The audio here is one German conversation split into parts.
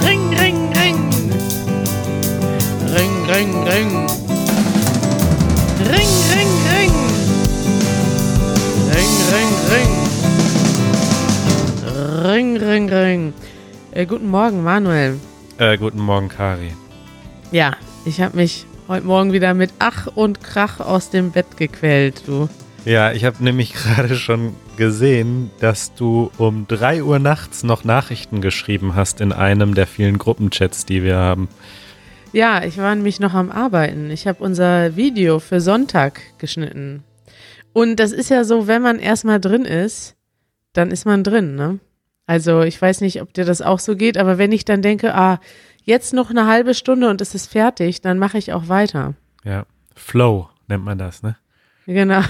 Ring, ring, ring. Ring, ring, ring. Ring, ring, ring. Ring, ring, ring. Ring, ring, ring. Äh, guten Morgen, Manuel. Äh, guten Morgen, Kari. Ja, ich habe mich heute Morgen wieder mit Ach und Krach aus dem Bett gequält, du. Ja, ich habe nämlich gerade schon gesehen, dass du um 3 Uhr nachts noch Nachrichten geschrieben hast in einem der vielen Gruppenchats, die wir haben. Ja, ich war nämlich noch am Arbeiten. Ich habe unser Video für Sonntag geschnitten. Und das ist ja so, wenn man erstmal drin ist, dann ist man drin, ne? Also ich weiß nicht, ob dir das auch so geht, aber wenn ich dann denke, ah, jetzt noch eine halbe Stunde und es ist fertig, dann mache ich auch weiter. Ja, Flow nennt man das, ne? Genau.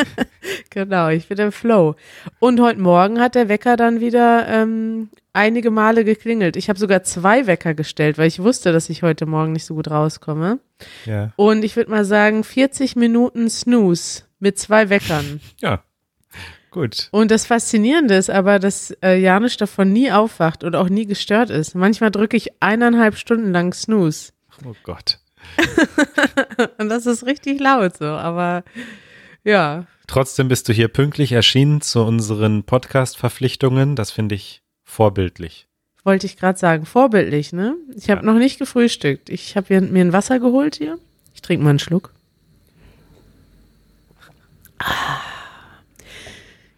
genau, ich bin im Flow. Und heute Morgen hat der Wecker dann wieder ähm, einige Male geklingelt. Ich habe sogar zwei Wecker gestellt, weil ich wusste, dass ich heute Morgen nicht so gut rauskomme. Ja. Und ich würde mal sagen, 40 Minuten Snooze mit zwei Weckern. Ja. Gut. Und das Faszinierende ist aber, dass äh, Janusz davon nie aufwacht und auch nie gestört ist. Manchmal drücke ich eineinhalb Stunden lang Snooze. Oh Gott. Und das ist richtig laut so, aber ja. Trotzdem bist du hier pünktlich erschienen zu unseren Podcast-Verpflichtungen. Das finde ich vorbildlich. Wollte ich gerade sagen, vorbildlich, ne? Ich habe Ja. noch nicht gefrühstückt. Ich habe mir ein Wasser geholt hier. Ich trinke mal einen Schluck. Ah.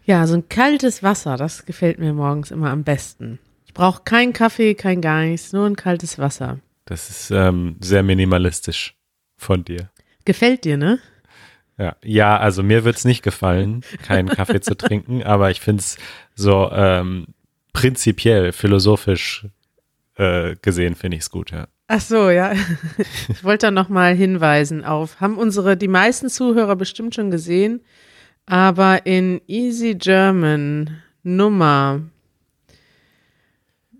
Ja, so ein kaltes Wasser, das gefällt mir morgens immer am besten. Ich brauche keinen Kaffee, kein gar nichts, nur ein kaltes Wasser. Das ist ähm, sehr minimalistisch von dir. Gefällt dir, ne? Ja, ja also mir wird's nicht gefallen, keinen Kaffee zu trinken, aber ich find's so ähm, prinzipiell, philosophisch äh, gesehen, finde ich's gut, ja. Ach so, ja. Ich wollte da noch mal hinweisen auf, haben unsere, die meisten Zuhörer bestimmt schon gesehen, aber in Easy German Nummer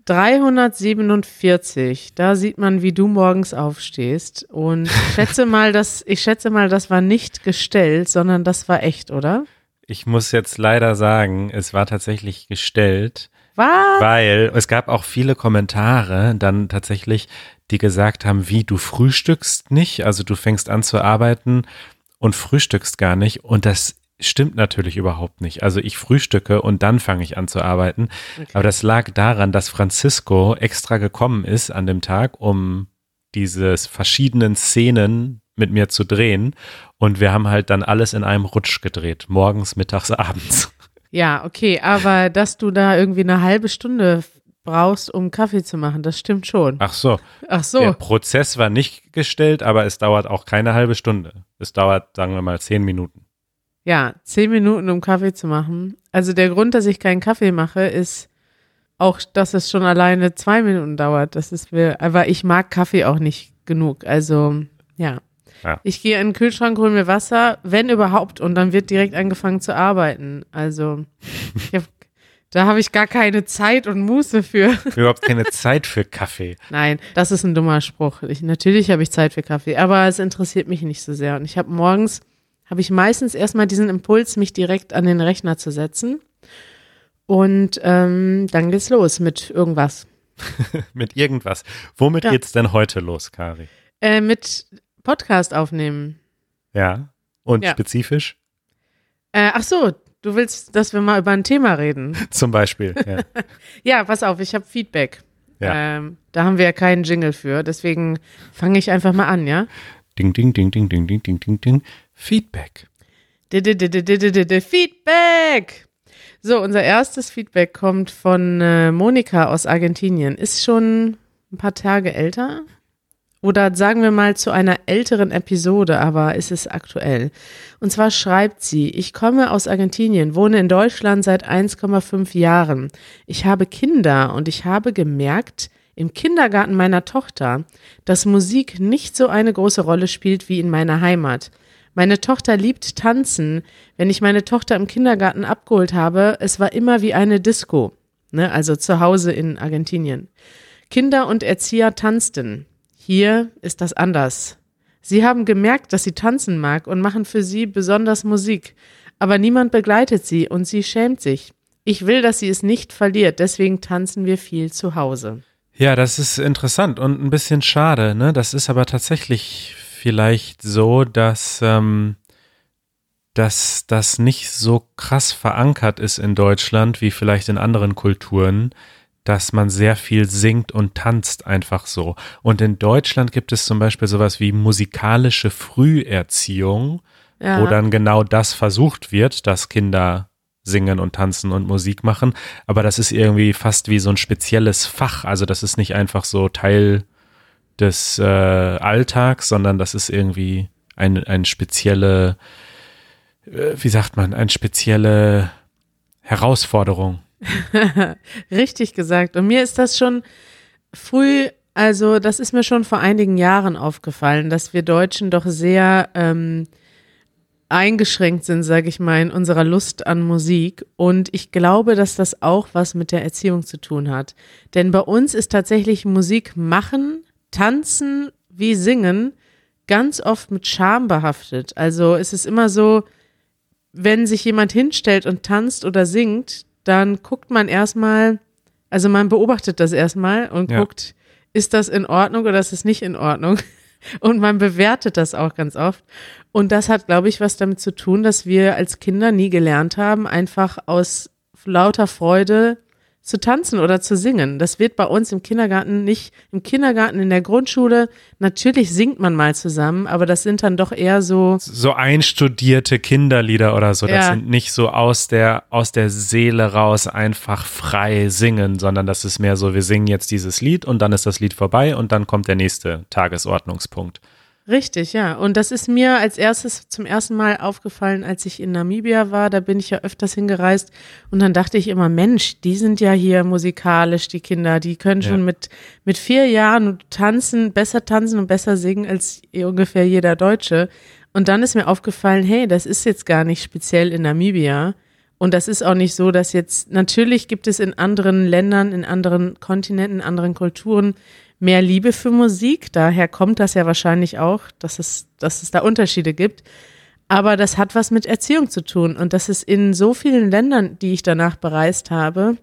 347, da sieht man, wie du morgens aufstehst und ich schätze mal, dass, ich schätze mal, das war nicht gestellt, sondern das war echt, oder? Ich muss jetzt leider sagen, es war tatsächlich gestellt, Was? weil es gab auch viele Kommentare dann tatsächlich, die gesagt haben, wie du frühstückst nicht, also du fängst an zu arbeiten und frühstückst gar nicht und das stimmt natürlich überhaupt nicht. Also ich frühstücke und dann fange ich an zu arbeiten, aber das lag daran, dass Francisco extra gekommen ist an dem Tag, um diese verschiedenen Szenen mit mir zu drehen und wir haben halt dann alles in einem Rutsch gedreht, morgens, mittags, abends. Ja, okay, aber dass du da irgendwie eine halbe Stunde brauchst, um Kaffee zu machen, das stimmt schon. Ach so, Ach so. Der Prozess war nicht gestellt, aber es dauert auch keine halbe Stunde. Es dauert, sagen wir mal, zehn Minuten. Ja, zehn Minuten, um Kaffee zu machen. Also der Grund, dass ich keinen Kaffee mache, ist auch, dass es schon alleine zwei Minuten dauert. Das ist mir, aber ich mag Kaffee auch nicht genug. Also, ja. Ja. Ich gehe in den Kühlschrank, hole mir Wasser, wenn überhaupt, und dann wird direkt angefangen zu arbeiten. Also, ich hab, da habe ich gar keine Zeit und Muße für. Überhaupt keine Zeit für Kaffee. Nein, das ist ein dummer Spruch. Ich, natürlich habe ich Zeit für Kaffee, aber es interessiert mich nicht so sehr. Und ich habe morgens, habe ich meistens erstmal diesen Impuls, mich direkt an den Rechner zu setzen. Und ähm, dann geht's los mit irgendwas. Mit irgendwas. Womit Ja. geht's denn heute los, Kari? Äh, mit Podcast aufnehmen. Ja. Und Ja. spezifisch? Äh, ach so, du willst, dass wir mal über ein Thema reden. Zum Beispiel. Ja. Ja, pass auf, ich habe Feedback. Ja. Ähm, da haben wir ja keinen Jingle für, deswegen fange ich einfach mal an, ja? Ding, ding, ding, ding, ding, ding, ding, ding, ding. Feedback. Feedback! So, unser erstes Feedback kommt von äh, Monika aus Argentinien. Ist schon ein paar Tage älter. Oder sagen wir mal zu einer älteren Episode, aber ist es aktuell. Und zwar schreibt sie, ich komme aus Argentinien, wohne in Deutschland seit 1,5 Jahren. Ich habe Kinder und ich habe gemerkt, im Kindergarten meiner Tochter, dass Musik nicht so eine große Rolle spielt wie in meiner Heimat. Meine Tochter liebt tanzen. Wenn ich meine Tochter im Kindergarten abgeholt habe, es war immer wie eine Disco. Ne, also zu Hause in Argentinien. Kinder und Erzieher tanzten. Hier ist das anders. Sie haben gemerkt, dass sie tanzen mag und machen für sie besonders Musik. Aber niemand begleitet sie und sie schämt sich. Ich will, dass sie es nicht verliert, deswegen tanzen wir viel zu Hause. Ja, das ist interessant und ein bisschen schade. Ne? Das ist aber tatsächlich vielleicht so, dass, ähm, dass das nicht so krass verankert ist in Deutschland wie vielleicht in anderen Kulturen, dass man sehr viel singt und tanzt einfach so. Und in Deutschland gibt es zum Beispiel sowas wie musikalische Früherziehung, ja. wo dann genau das versucht wird, dass Kinder singen und tanzen und Musik machen. Aber das ist irgendwie fast wie so ein spezielles Fach. Also das ist nicht einfach so Teil des äh, Alltags, sondern das ist irgendwie ein, ein spezielle, äh, wie sagt man, eine spezielle Herausforderung. Richtig gesagt. Und mir ist das schon früh, also das ist mir schon vor einigen Jahren aufgefallen, dass wir Deutschen doch sehr ähm, eingeschränkt sind, sage ich mal, in unserer Lust an Musik. Und ich glaube, dass das auch was mit der Erziehung zu tun hat. Denn bei uns ist tatsächlich Musik machen, tanzen wie singen ganz oft mit Scham behaftet. Also es ist immer so, wenn sich jemand hinstellt und tanzt oder singt, dann guckt man erstmal, also man beobachtet das erstmal und ja. guckt, ist das in Ordnung oder ist es nicht in Ordnung? Und man bewertet das auch ganz oft. Und das hat, glaube ich, was damit zu tun, dass wir als Kinder nie gelernt haben, einfach aus lauter Freude zu tanzen oder zu singen. Das wird bei uns im Kindergarten nicht, im Kindergarten, in der Grundschule, natürlich singt man mal zusammen, aber das sind dann doch eher so. So einstudierte Kinderlieder oder so. Das ja. sind nicht so aus der, aus der Seele raus einfach frei singen, sondern das ist mehr so, wir singen jetzt dieses Lied und dann ist das Lied vorbei und dann kommt der nächste Tagesordnungspunkt. Richtig, ja. Und das ist mir als erstes zum ersten Mal aufgefallen, als ich in Namibia war. Da bin ich ja öfters hingereist. Und dann dachte ich immer, Mensch, die sind ja hier musikalisch, die Kinder. Die können schon ja. mit, mit vier Jahren tanzen, besser tanzen und besser singen als ungefähr jeder Deutsche. Und dann ist mir aufgefallen, hey, das ist jetzt gar nicht speziell in Namibia. Und das ist auch nicht so, dass jetzt, natürlich gibt es in anderen Ländern, in anderen Kontinenten, in anderen Kulturen mehr Liebe für Musik. Daher kommt das ja wahrscheinlich auch, dass es, dass es da Unterschiede gibt. Aber das hat was mit Erziehung zu tun. Und das ist in so vielen Ländern, die ich danach bereist habe,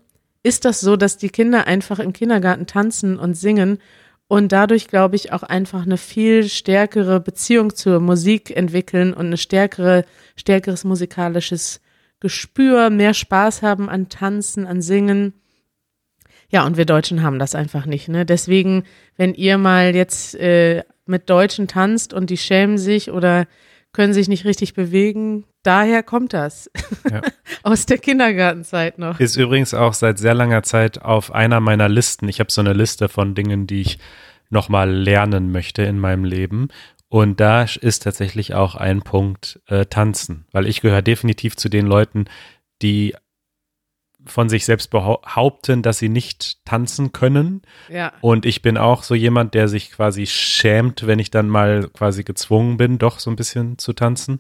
ist das so, dass die Kinder einfach im Kindergarten tanzen und singen und dadurch, glaube ich, auch einfach eine viel stärkere Beziehung zur Musik entwickeln und eine stärkere, stärkeres musikalisches Gespür, mehr Spaß haben an Tanzen, an Singen ja, und wir Deutschen haben das einfach nicht. Ne? Deswegen, wenn ihr mal jetzt äh, mit Deutschen tanzt und die schämen sich oder können sich nicht richtig bewegen, daher kommt das. Ja. Aus der Kindergartenzeit noch. Ist übrigens auch seit sehr langer Zeit auf einer meiner Listen. Ich habe so eine Liste von Dingen, die ich nochmal lernen möchte in meinem Leben. Und da ist tatsächlich auch ein Punkt äh, Tanzen, weil ich gehöre definitiv zu den Leuten, die von sich selbst behaupten, dass sie nicht tanzen können. Ja. Und ich bin auch so jemand, der sich quasi schämt, wenn ich dann mal quasi gezwungen bin, doch so ein bisschen zu tanzen.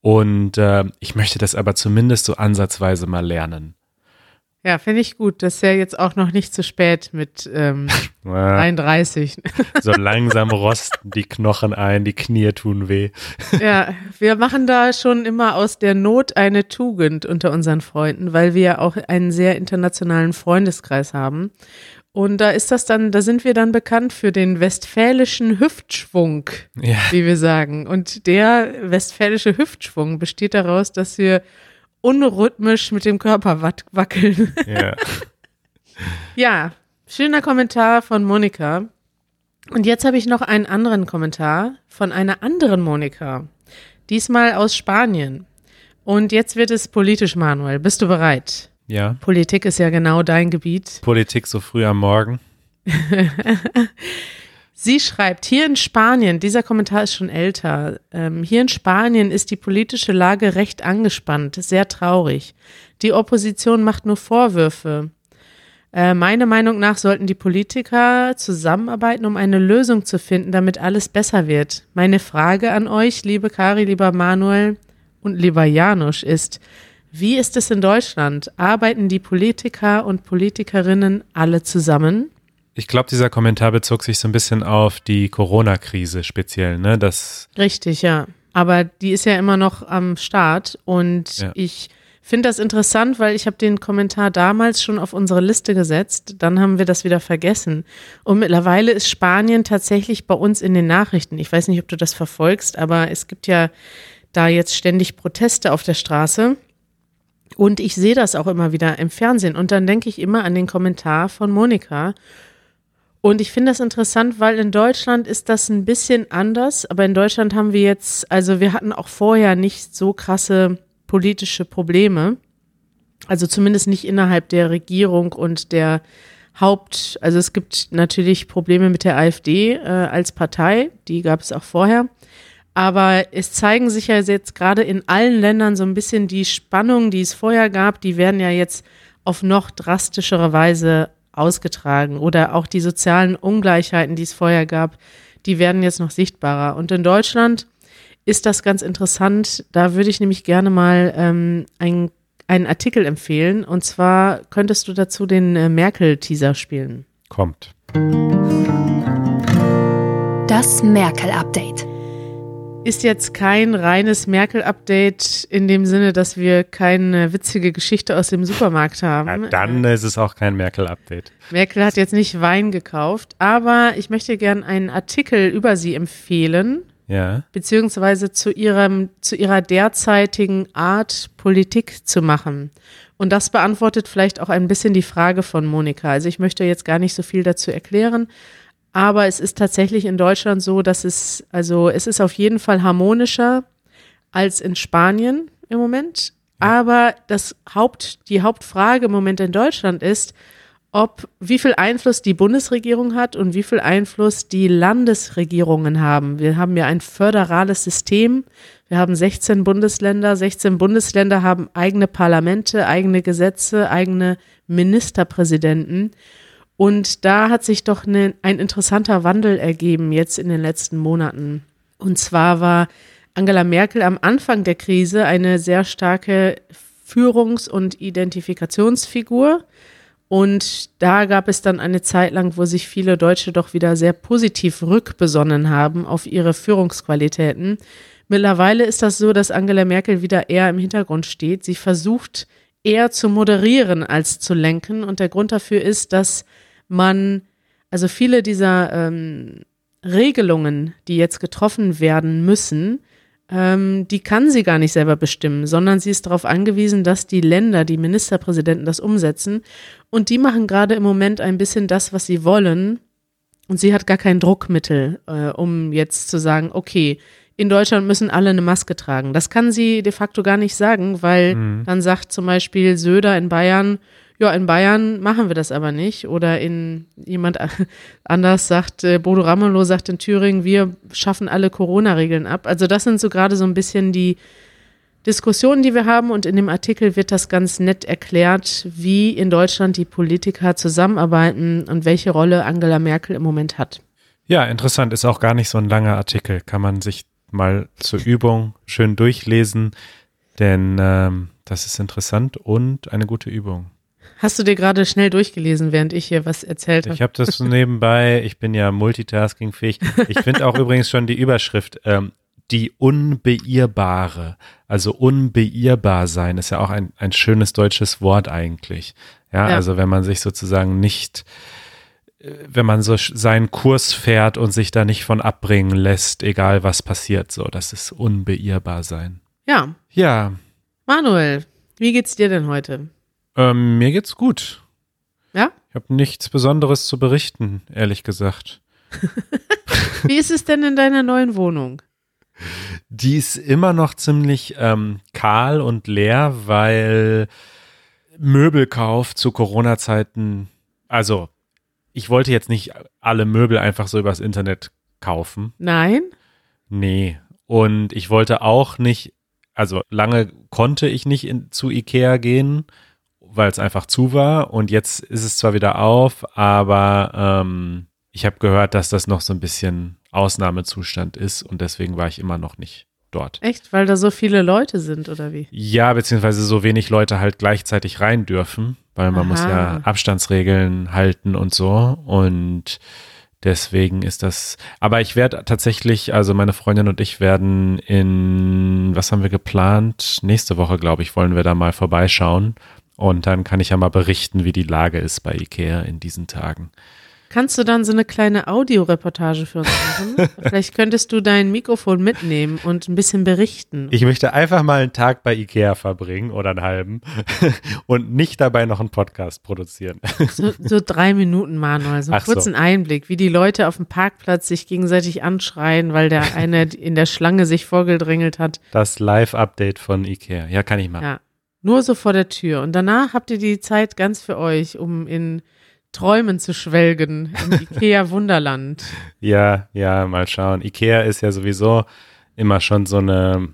Und äh, ich möchte das aber zumindest so ansatzweise mal lernen. Ja, finde ich gut. Das ist ja jetzt auch noch nicht zu spät mit ähm, ja, 31. so langsam rosten die Knochen ein, die Knie tun weh. ja, wir machen da schon immer aus der Not eine Tugend unter unseren Freunden, weil wir auch einen sehr internationalen Freundeskreis haben. Und da ist das dann, da sind wir dann bekannt für den westfälischen Hüftschwung, ja. wie wir sagen. Und der westfälische Hüftschwung besteht daraus, dass wir unrhythmisch mit dem Körper wackeln. Ja. ja, schöner Kommentar von Monika. Und jetzt habe ich noch einen anderen Kommentar von einer anderen Monika. Diesmal aus Spanien. Und jetzt wird es politisch, Manuel. Bist du bereit? Ja. Politik ist ja genau dein Gebiet. Politik so früh am Morgen. Sie schreibt, hier in Spanien, dieser Kommentar ist schon älter, ähm, hier in Spanien ist die politische Lage recht angespannt, sehr traurig. Die Opposition macht nur Vorwürfe. Äh, meiner Meinung nach sollten die Politiker zusammenarbeiten, um eine Lösung zu finden, damit alles besser wird. Meine Frage an euch, liebe Kari, lieber Manuel und lieber Janusz, ist, wie ist es in Deutschland? Arbeiten die Politiker und Politikerinnen alle zusammen? Ich glaube, dieser Kommentar bezog sich so ein bisschen auf die Corona-Krise speziell, ne? Das Richtig, ja. Aber die ist ja immer noch am Start und ja. ich finde das interessant, weil ich habe den Kommentar damals schon auf unsere Liste gesetzt. Dann haben wir das wieder vergessen. Und mittlerweile ist Spanien tatsächlich bei uns in den Nachrichten. Ich weiß nicht, ob du das verfolgst, aber es gibt ja da jetzt ständig Proteste auf der Straße. Und ich sehe das auch immer wieder im Fernsehen. Und dann denke ich immer an den Kommentar von Monika. Und ich finde das interessant, weil in Deutschland ist das ein bisschen anders. Aber in Deutschland haben wir jetzt, also wir hatten auch vorher nicht so krasse politische Probleme. Also zumindest nicht innerhalb der Regierung und der Haupt, also es gibt natürlich Probleme mit der AfD äh, als Partei, die gab es auch vorher. Aber es zeigen sich ja jetzt gerade in allen Ländern so ein bisschen die Spannungen, die es vorher gab, die werden ja jetzt auf noch drastischere Weise ausgetragen. Oder auch die sozialen Ungleichheiten, die es vorher gab, die werden jetzt noch sichtbarer. Und in Deutschland ist das ganz interessant. Da würde ich nämlich gerne mal ähm, ein, einen Artikel empfehlen. Und zwar könntest du dazu den äh, Merkel-Teaser spielen. Kommt. Das Merkel-Update. Ist jetzt kein reines Merkel-Update in dem Sinne, dass wir keine witzige Geschichte aus dem Supermarkt haben. Ja, dann ist es auch kein Merkel-Update. Merkel hat jetzt nicht Wein gekauft, aber ich möchte gern einen Artikel über sie empfehlen Ja. beziehungsweise zu ihrem, zu ihrer derzeitigen Art, Politik zu machen. Und das beantwortet vielleicht auch ein bisschen die Frage von Monika. Also ich möchte jetzt gar nicht so viel dazu erklären, aber es ist tatsächlich in Deutschland so, dass es, also es ist auf jeden Fall harmonischer als in Spanien im Moment. Aber das Haupt, die Hauptfrage im Moment in Deutschland ist, ob wie viel Einfluss die Bundesregierung hat und wie viel Einfluss die Landesregierungen haben. Wir haben ja ein föderales System. Wir haben 16 Bundesländer. 16 Bundesländer haben eigene Parlamente, eigene Gesetze, eigene Ministerpräsidenten. Und da hat sich doch ne, ein interessanter Wandel ergeben jetzt in den letzten Monaten. Und zwar war Angela Merkel am Anfang der Krise eine sehr starke Führungs- und Identifikationsfigur. Und da gab es dann eine Zeit lang, wo sich viele Deutsche doch wieder sehr positiv rückbesonnen haben auf ihre Führungsqualitäten. Mittlerweile ist das so, dass Angela Merkel wieder eher im Hintergrund steht. Sie versucht eher zu moderieren als zu lenken. Und der Grund dafür ist, dass man, also viele dieser ähm, Regelungen, die jetzt getroffen werden müssen, ähm, die kann sie gar nicht selber bestimmen, sondern sie ist darauf angewiesen, dass die Länder, die Ministerpräsidenten das umsetzen. Und die machen gerade im Moment ein bisschen das, was sie wollen. Und sie hat gar kein Druckmittel, äh, um jetzt zu sagen, okay, in Deutschland müssen alle eine Maske tragen. Das kann sie de facto gar nicht sagen, weil Mhm. dann sagt zum Beispiel Söder in Bayern, ja, in Bayern machen wir das aber nicht. Oder in jemand anders sagt, äh, Bodo Ramelow sagt in Thüringen, wir schaffen alle Corona-Regeln ab. Also das sind so gerade so ein bisschen die Diskussionen, die wir haben. Und in dem Artikel wird das ganz nett erklärt, wie in Deutschland die Politiker zusammenarbeiten und welche Rolle Angela Merkel im Moment hat. Ja, interessant. Ist auch gar nicht so ein langer Artikel. Kann man sich mal zur Übung schön durchlesen, denn ähm, das ist interessant und eine gute Übung. Hast du dir gerade schnell durchgelesen, während ich hier was erzählt habe? Ich habe das so nebenbei, ich bin ja multitaskingfähig. Ich finde auch übrigens schon die Überschrift, ähm, die Unbeirrbare. Also unbeirrbar sein ist ja auch ein, ein schönes deutsches Wort eigentlich. Ja, Ja. also wenn man sich sozusagen nicht, äh, wenn man so seinen Kurs fährt und sich da nicht von abbringen lässt, egal was passiert, so, das ist unbeirrbar sein. Ja, Ja, Manuel, wie geht's dir denn heute? Ähm, mir geht's gut. Ja? Ich habe nichts Besonderes zu berichten, ehrlich gesagt. Wie ist es denn in deiner neuen Wohnung? Die ist immer noch ziemlich ähm, kahl und leer, weil Möbelkauf zu Corona-Zeiten, also ich wollte jetzt nicht alle Möbel einfach so übers Internet kaufen. Nein? Nee. Und ich wollte auch nicht, also lange konnte ich nicht in, zu Ikea gehen, weil es einfach zu war. Und jetzt ist es zwar wieder auf, aber ähm, ich habe gehört, dass das noch so ein bisschen Ausnahmezustand ist und deswegen war ich immer noch nicht dort. Echt? Weil da so viele Leute sind, oder wie? Ja, beziehungsweise so wenig Leute halt gleichzeitig rein dürfen, weil man muss ja Aha. Abstandsregeln halten und so. Und Deswegen ist das, aber ich werde tatsächlich, also meine Freundin und ich werden in, was haben wir geplant? Nächste Woche, glaube ich, wollen wir da mal vorbeischauen. Und dann kann ich ja mal berichten, wie die Lage ist bei Ikea in diesen Tagen. Kannst du dann so eine kleine Audioreportage für uns machen? Vielleicht könntest du dein Mikrofon mitnehmen und ein bisschen berichten. Ich möchte einfach mal einen Tag bei Ikea verbringen oder einen halben und nicht dabei noch einen Podcast produzieren. So, so drei Minuten, Manuel, so einen Ach so. kurzen Einblick, wie die Leute auf dem Parkplatz sich gegenseitig anschreien, weil der eine in der Schlange sich vorgedrängelt hat. Das Live-Update von Ikea. Ja, kann ich machen. Ja, nur so vor der Tür. Und danach habt ihr die Zeit ganz für euch, um in Träumen zu schwelgen im Ikea Wunderland. Ja, ja, mal schauen. Ikea ist ja sowieso immer schon so eine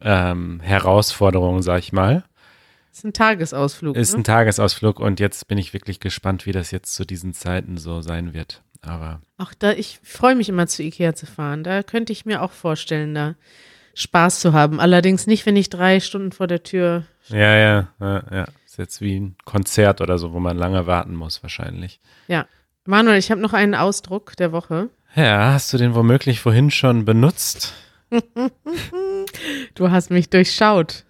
ähm, Herausforderung, sag ich mal. ist ein Tagesausflug. Ist ne? ein Tagesausflug und jetzt bin ich wirklich gespannt, wie das jetzt zu diesen Zeiten so sein wird. Aber Auch da, ich freue mich immer zu Ikea zu fahren. Da könnte ich mir auch vorstellen, da Spaß zu haben. Allerdings nicht, wenn ich drei Stunden vor der Tür. ja, ja, ja, ja. Ist jetzt wie ein Konzert oder so, wo man lange warten muss, wahrscheinlich. Ja. Manuel, ich habe noch einen Ausdruck der Woche. Ja, hast du den womöglich vorhin schon benutzt? Du hast mich durchschaut.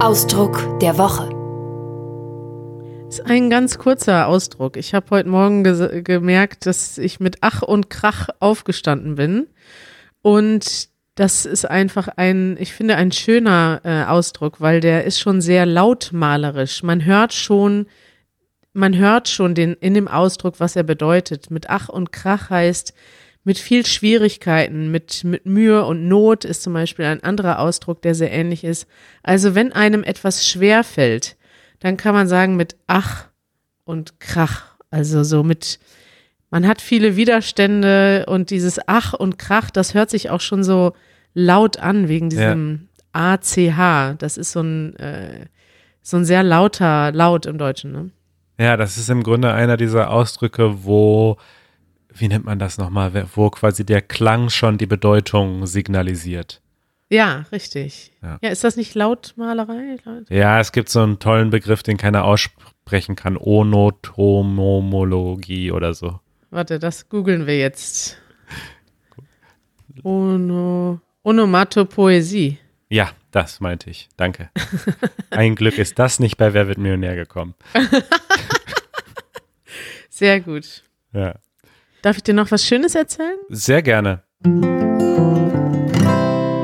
Ausdruck der Woche. ist ein ganz kurzer Ausdruck. Ich habe heute Morgen gemerkt, dass ich mit Ach und Krach aufgestanden bin. Und das ist einfach ein, ich finde, ein schöner äh, Ausdruck, weil der ist schon sehr lautmalerisch. Man hört schon, man hört schon den, in dem Ausdruck, was er bedeutet. Mit Ach und Krach heißt, mit viel Schwierigkeiten, mit, mit Mühe und Not ist zum Beispiel ein anderer Ausdruck, der sehr ähnlich ist. Also wenn einem etwas schwer fällt, dann kann man sagen mit Ach und Krach. Also so mit, man hat viele Widerstände und dieses Ach und Krach, das hört sich auch schon so laut an wegen diesem ACH. Das ist so ein, äh, so ein sehr lauter Laut im Deutschen. Ne? Ja, das ist im Grunde einer dieser Ausdrücke, wo, wie nennt man das nochmal, wo quasi der Klang schon die Bedeutung signalisiert. Ja, richtig. Ja. Ja, ist das nicht Lautmalerei? Laut- Ja, es gibt so einen tollen Begriff, den keiner aussprechen kann. Onotomologie oder so. Warte, das googeln wir jetzt. Ono, Onomatopoesie. Ja, das meinte ich. Danke. Ein Glück ist das nicht bei Wer wird Millionär gekommen. Sehr gut. Ja. Darf ich dir noch was Schönes erzählen? Sehr gerne.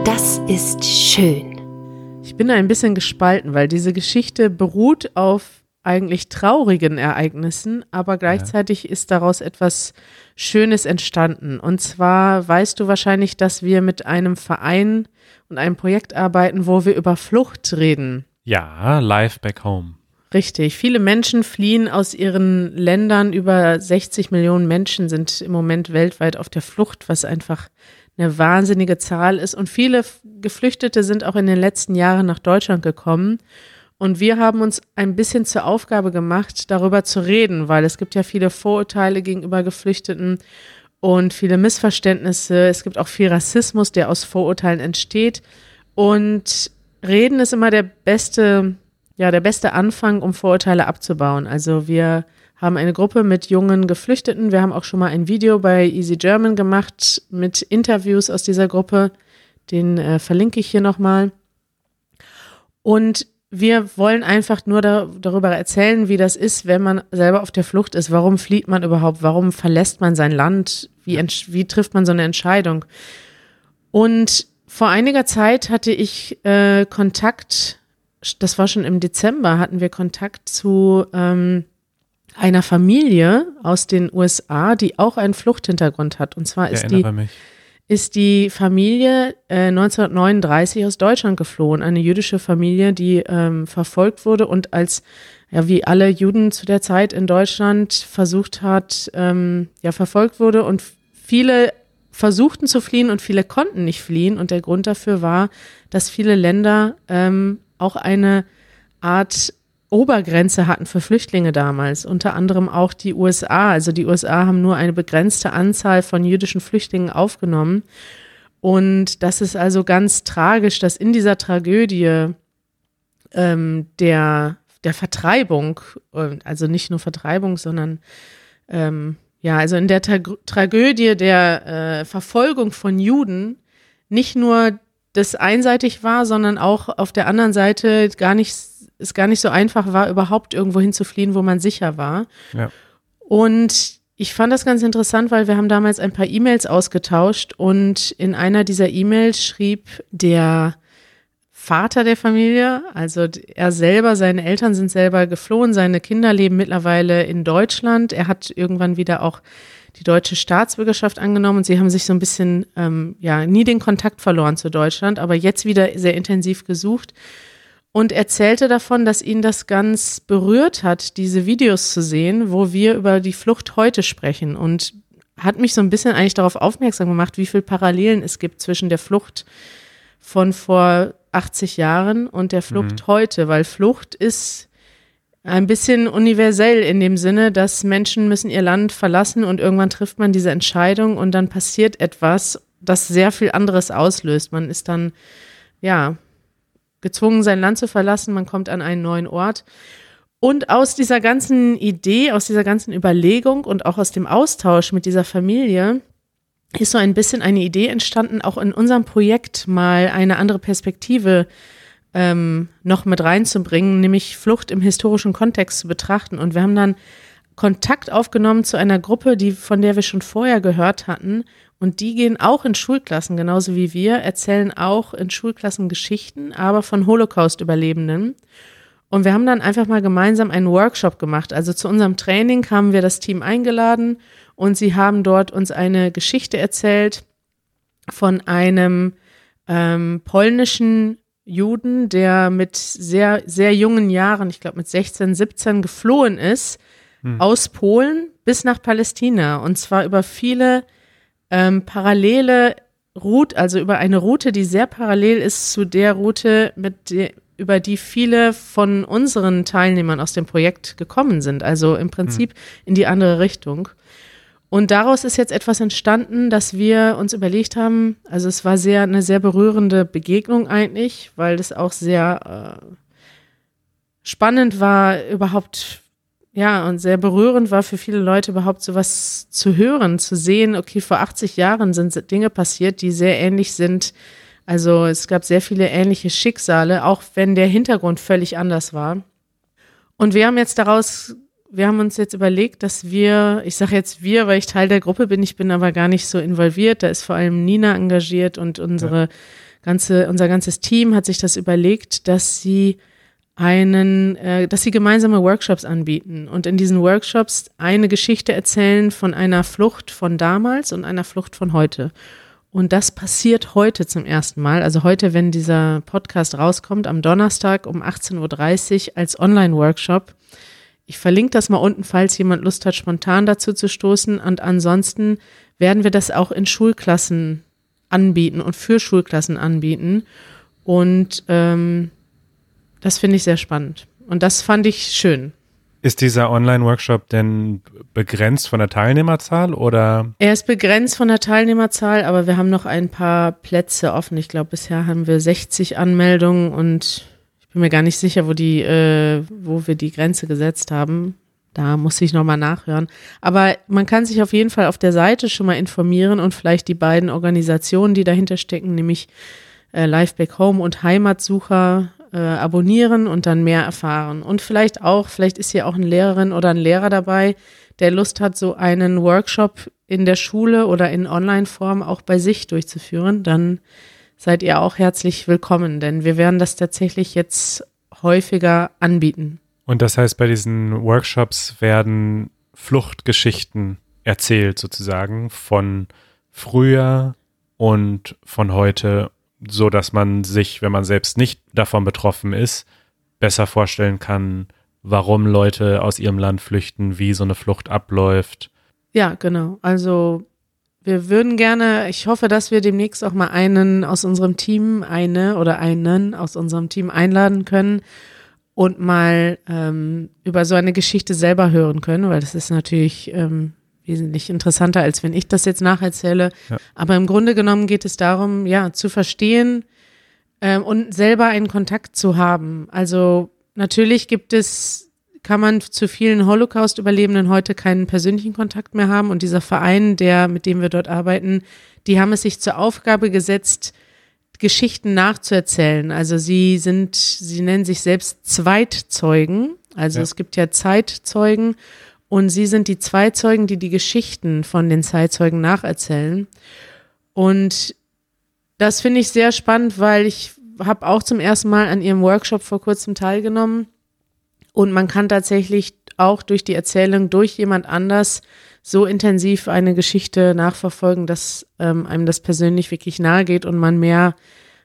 Das ist schön. Ich bin ein bisschen gespalten, weil diese Geschichte beruht auf eigentlich traurigen Ereignissen, aber gleichzeitig ist daraus etwas Schönes entstanden. Und zwar weißt du wahrscheinlich, dass wir mit einem Verein und einem Projekt arbeiten, wo wir über Flucht reden. Ja, live back home. Richtig. Viele Menschen fliehen aus ihren Ländern. Über 60 Millionen Menschen sind im Moment weltweit auf der Flucht, was einfach eine wahnsinnige Zahl ist. Und viele Geflüchtete sind auch in den letzten Jahren nach Deutschland gekommen. Und wir haben uns ein bisschen zur Aufgabe gemacht, darüber zu reden, weil es gibt ja viele Vorurteile gegenüber Geflüchteten und viele Missverständnisse. Es gibt auch viel Rassismus, der aus Vorurteilen entsteht. Und reden ist immer der beste, ja, der beste Anfang, um Vorurteile abzubauen. Also wir haben eine Gruppe mit jungen Geflüchteten. Wir haben auch schon mal ein Video bei Easy German gemacht mit Interviews aus dieser Gruppe. Den äh, verlinke ich hier nochmal. Und wir wollen einfach nur da, darüber erzählen, wie das ist, wenn man selber auf der Flucht ist. Warum flieht man überhaupt? Warum verlässt man sein Land? Wie, wie trifft man so eine Entscheidung? Und vor einiger Zeit hatte ich äh, Kontakt, das war schon im Dezember, hatten wir Kontakt zu ähm, einer Familie aus den USA, die auch einen Fluchthintergrund hat. Und zwar Ich ist die mich. Ist die Familie äh, 1939 aus Deutschland geflohen. Eine jüdische Familie, die ähm, verfolgt wurde und als, ja, wie alle Juden zu der Zeit in Deutschland versucht hat, ähm, ja, verfolgt wurde und viele versuchten zu fliehen und viele konnten nicht fliehen. Und der Grund dafür war, dass viele Länder ähm, auch eine Art Obergrenze hatten für Flüchtlinge damals, unter anderem auch die USA. Also die USA haben nur eine begrenzte Anzahl von jüdischen Flüchtlingen aufgenommen. Und das ist also ganz tragisch, dass in dieser Tragödie ähm, der, der Vertreibung, äh, also nicht nur Vertreibung, sondern ähm, ja, also in der Tra Tragödie der äh, Verfolgung von Juden nicht nur das einseitig war, sondern auch auf der anderen Seite gar nicht, es gar nicht so einfach war, überhaupt irgendwo hinzufliehen, wo man sicher war. Ja. Und ich fand das ganz interessant, weil wir haben damals ein paar E-Mails ausgetauscht und in einer dieser E-Mails schrieb der Vater der Familie, also er selber, seine Eltern sind selber geflohen, seine Kinder leben mittlerweile in Deutschland. Er hat irgendwann wieder auch die deutsche Staatsbürgerschaft angenommen und sie haben sich so ein bisschen, ähm, ja, nie den Kontakt verloren zu Deutschland, aber jetzt wieder sehr intensiv gesucht und erzählte davon, dass ihn das ganz berührt hat, diese Videos zu sehen, wo wir über die Flucht heute sprechen und hat mich so ein bisschen eigentlich darauf aufmerksam gemacht, wie viel Parallelen es gibt zwischen der Flucht von vor 80 Jahren und der Flucht mhm. heute, weil Flucht ist ein bisschen universell in dem Sinne, dass Menschen müssen ihr Land verlassen und irgendwann trifft man diese Entscheidung und dann passiert etwas, das sehr viel anderes auslöst. Man ist dann, ja, gezwungen, sein Land zu verlassen, man kommt an einen neuen Ort. Und aus dieser ganzen Idee, aus dieser ganzen Überlegung und auch aus dem Austausch mit dieser Familie ist so ein bisschen eine Idee entstanden, auch in unserem Projekt mal eine andere Perspektive ähm, noch mit reinzubringen, nämlich Flucht im historischen Kontext zu betrachten. Und wir haben dann Kontakt aufgenommen zu einer Gruppe, die, von der wir schon vorher gehört hatten. Und die gehen auch in Schulklassen, genauso wie wir, erzählen auch in Schulklassen Geschichten, aber von Holocaust-Überlebenden. Und wir haben dann einfach mal gemeinsam einen Workshop gemacht. Also zu unserem Training haben wir das Team eingeladen und sie haben dort uns eine Geschichte erzählt von einem ähm, polnischen Juden, der mit sehr, sehr jungen Jahren, ich glaube mit 16, 17 geflohen ist, hm. aus Polen bis nach Palästina. Und zwar über viele ähm, parallele Route, also über eine Route, die sehr parallel ist zu der Route, mit der, über die viele von unseren Teilnehmern aus dem Projekt gekommen sind. Also im Prinzip hm. in die andere Richtung. Und daraus ist jetzt etwas entstanden, dass wir uns überlegt haben, also es war sehr eine sehr berührende Begegnung eigentlich, weil es auch sehr äh, spannend war, überhaupt, ja, und sehr berührend war für viele Leute überhaupt sowas zu hören, zu sehen, okay, vor 80 Jahren sind Dinge passiert, die sehr ähnlich sind. Also es gab sehr viele ähnliche Schicksale, auch wenn der Hintergrund völlig anders war. Und wir haben jetzt daraus wir haben uns jetzt überlegt, dass wir, ich sage jetzt wir, weil ich Teil der Gruppe bin, ich bin aber gar nicht so involviert. Da ist vor allem Nina engagiert und unsere ja. ganze, unser ganzes Team hat sich das überlegt, dass sie einen, äh, dass sie gemeinsame Workshops anbieten und in diesen Workshops eine Geschichte erzählen von einer Flucht von damals und einer Flucht von heute. Und das passiert heute zum ersten Mal. Also heute, wenn dieser Podcast rauskommt, am Donnerstag um 18.30 Uhr als Online-Workshop. Ich verlinke das mal unten, falls jemand Lust hat, spontan dazu zu stoßen. Und ansonsten werden wir das auch in Schulklassen anbieten und für Schulklassen anbieten. Und ähm, das finde ich sehr spannend. Und das fand ich schön. Ist dieser Online-Workshop denn begrenzt von der Teilnehmerzahl oder? Er ist begrenzt von der Teilnehmerzahl, aber wir haben noch ein paar Plätze offen. Ich glaube, bisher haben wir 60 Anmeldungen und bin mir gar nicht sicher, wo die, äh, wo wir die Grenze gesetzt haben. Da muss ich nochmal nachhören. Aber man kann sich auf jeden Fall auf der Seite schon mal informieren und vielleicht die beiden Organisationen, die dahinter stecken, nämlich äh, Live Back Home und Heimatsucher äh, abonnieren und dann mehr erfahren. Und vielleicht auch, vielleicht ist hier auch eine Lehrerin oder ein Lehrer dabei, der Lust hat, so einen Workshop in der Schule oder in Online-Form auch bei sich durchzuführen. Dann seid ihr auch herzlich willkommen, denn wir werden das tatsächlich jetzt häufiger anbieten. Und das heißt, bei diesen Workshops werden Fluchtgeschichten erzählt sozusagen von früher und von heute, so dass man sich, wenn man selbst nicht davon betroffen ist, besser vorstellen kann, warum Leute aus ihrem Land flüchten, wie so eine Flucht abläuft. Ja, genau. Also wir würden gerne, ich hoffe, dass wir demnächst auch mal einen aus unserem Team, eine oder einen aus unserem Team einladen können und mal ähm, über so eine Geschichte selber hören können, weil das ist natürlich ähm, wesentlich interessanter, als wenn ich das jetzt nacherzähle. Ja. Aber im Grunde genommen geht es darum, ja, zu verstehen ähm, und selber einen Kontakt zu haben. Also natürlich gibt es kann man zu vielen Holocaust-Überlebenden heute keinen persönlichen Kontakt mehr haben. Und dieser Verein, der, mit dem wir dort arbeiten, die haben es sich zur Aufgabe gesetzt, Geschichten nachzuerzählen. Also sie sind, sie nennen sich selbst Zweitzeugen. Also Ja. es gibt ja Zeitzeugen und sie sind die Zweizeugen, die die Geschichten von den Zeitzeugen nacherzählen. Und das finde ich sehr spannend, weil ich habe auch zum ersten Mal an ihrem Workshop vor kurzem teilgenommen. Und man kann tatsächlich auch durch die Erzählung durch jemand anders so intensiv eine Geschichte nachverfolgen, dass ähm, einem das persönlich wirklich nahe geht und man mehr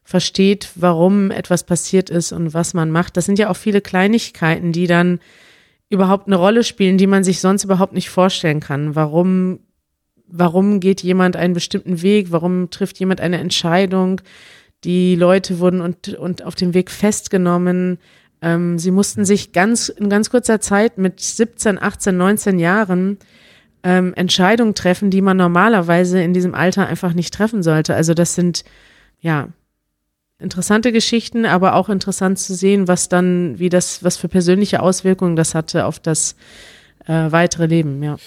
versteht, warum etwas passiert ist und was man macht. Das sind ja auch viele Kleinigkeiten, die dann überhaupt eine Rolle spielen, die man sich sonst überhaupt nicht vorstellen kann. Warum, warum geht jemand einen bestimmten Weg? Warum trifft jemand eine Entscheidung? Die Leute wurden und, und auf dem Weg festgenommen. Ähm, sie mussten sich ganz in ganz kurzer Zeit mit 17, 18, 19 Jahren ähm, Entscheidungen treffen, die man normalerweise in diesem Alter einfach nicht treffen sollte. Also das sind ja interessante Geschichten, aber auch interessant zu sehen, was dann, wie das, was für persönliche Auswirkungen das hatte auf das äh, weitere Leben. Ja.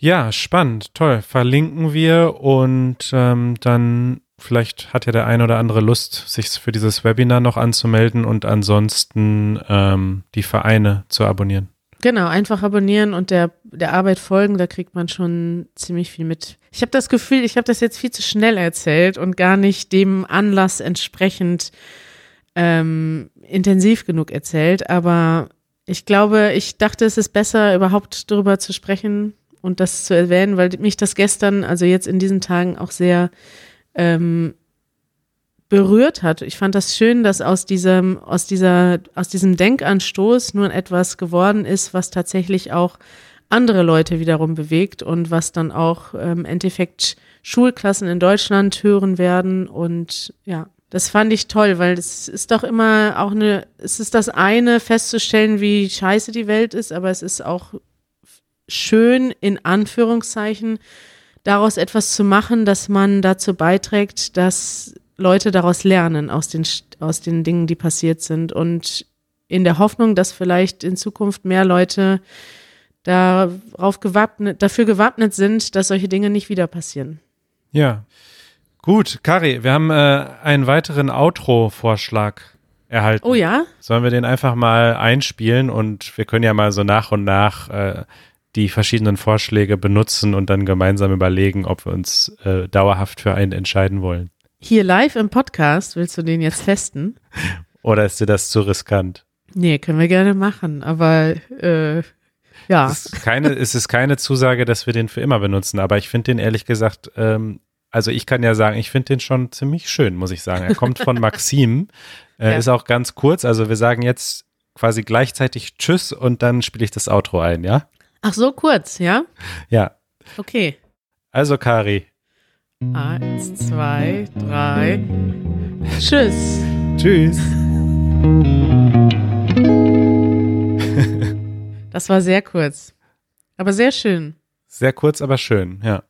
Ja, spannend, toll. Verlinken wir und ähm, dann vielleicht hat ja der ein oder andere Lust, sich für dieses Webinar noch anzumelden und ansonsten ähm, die Vereine zu abonnieren. Genau, einfach abonnieren und der, der Arbeit folgen, da kriegt man schon ziemlich viel mit. Ich habe das Gefühl, ich habe das jetzt viel zu schnell erzählt und gar nicht dem Anlass entsprechend ähm, intensiv genug erzählt, aber ich glaube, ich dachte, es ist besser, überhaupt darüber zu sprechen und das zu erwähnen, weil mich das gestern, also jetzt in diesen Tagen auch sehr ähm, berührt hat. Ich fand das schön, dass aus diesem, aus dieser, aus diesem Denkanstoß nun etwas geworden ist, was tatsächlich auch andere Leute wiederum bewegt und was dann auch ähm, im Endeffekt Schulklassen in Deutschland hören werden. Und ja, das fand ich toll, weil es ist doch immer auch eine, es ist das eine festzustellen, wie scheiße die Welt ist, aber es ist auch schön, in Anführungszeichen, daraus etwas zu machen, dass man dazu beiträgt, dass Leute daraus lernen, aus den, aus den Dingen, die passiert sind. Und in der Hoffnung, dass vielleicht in Zukunft mehr Leute darauf gewappnet, dafür gewappnet sind, dass solche Dinge nicht wieder passieren. Ja. Gut, Kari, wir haben äh, einen weiteren Outro-Vorschlag erhalten. Oh ja? Sollen wir den einfach mal einspielen und wir können ja mal so nach und nach äh, die verschiedenen Vorschläge benutzen und dann gemeinsam überlegen, ob wir uns äh, dauerhaft für einen entscheiden wollen. Hier live im Podcast, willst du den jetzt testen? Oder ist dir das zu riskant? Nee, können wir gerne machen, aber äh, ja. Es ist keine, es ist keine Zusage, dass wir den für immer benutzen, aber ich finde den ehrlich gesagt, ähm, also ich kann ja sagen, ich finde den schon ziemlich schön, muss ich sagen. Er kommt von Maxim, äh, Ja. ist auch ganz kurz, also wir sagen jetzt quasi gleichzeitig Tschüss und dann spiele ich das Outro ein, ja? Ach so kurz, ja? Ja. Okay. Also Kari, Eins, zwei, drei. Tschüss. tschüss. Das war sehr kurz. Aber sehr schön. Sehr kurz, aber schön, ja.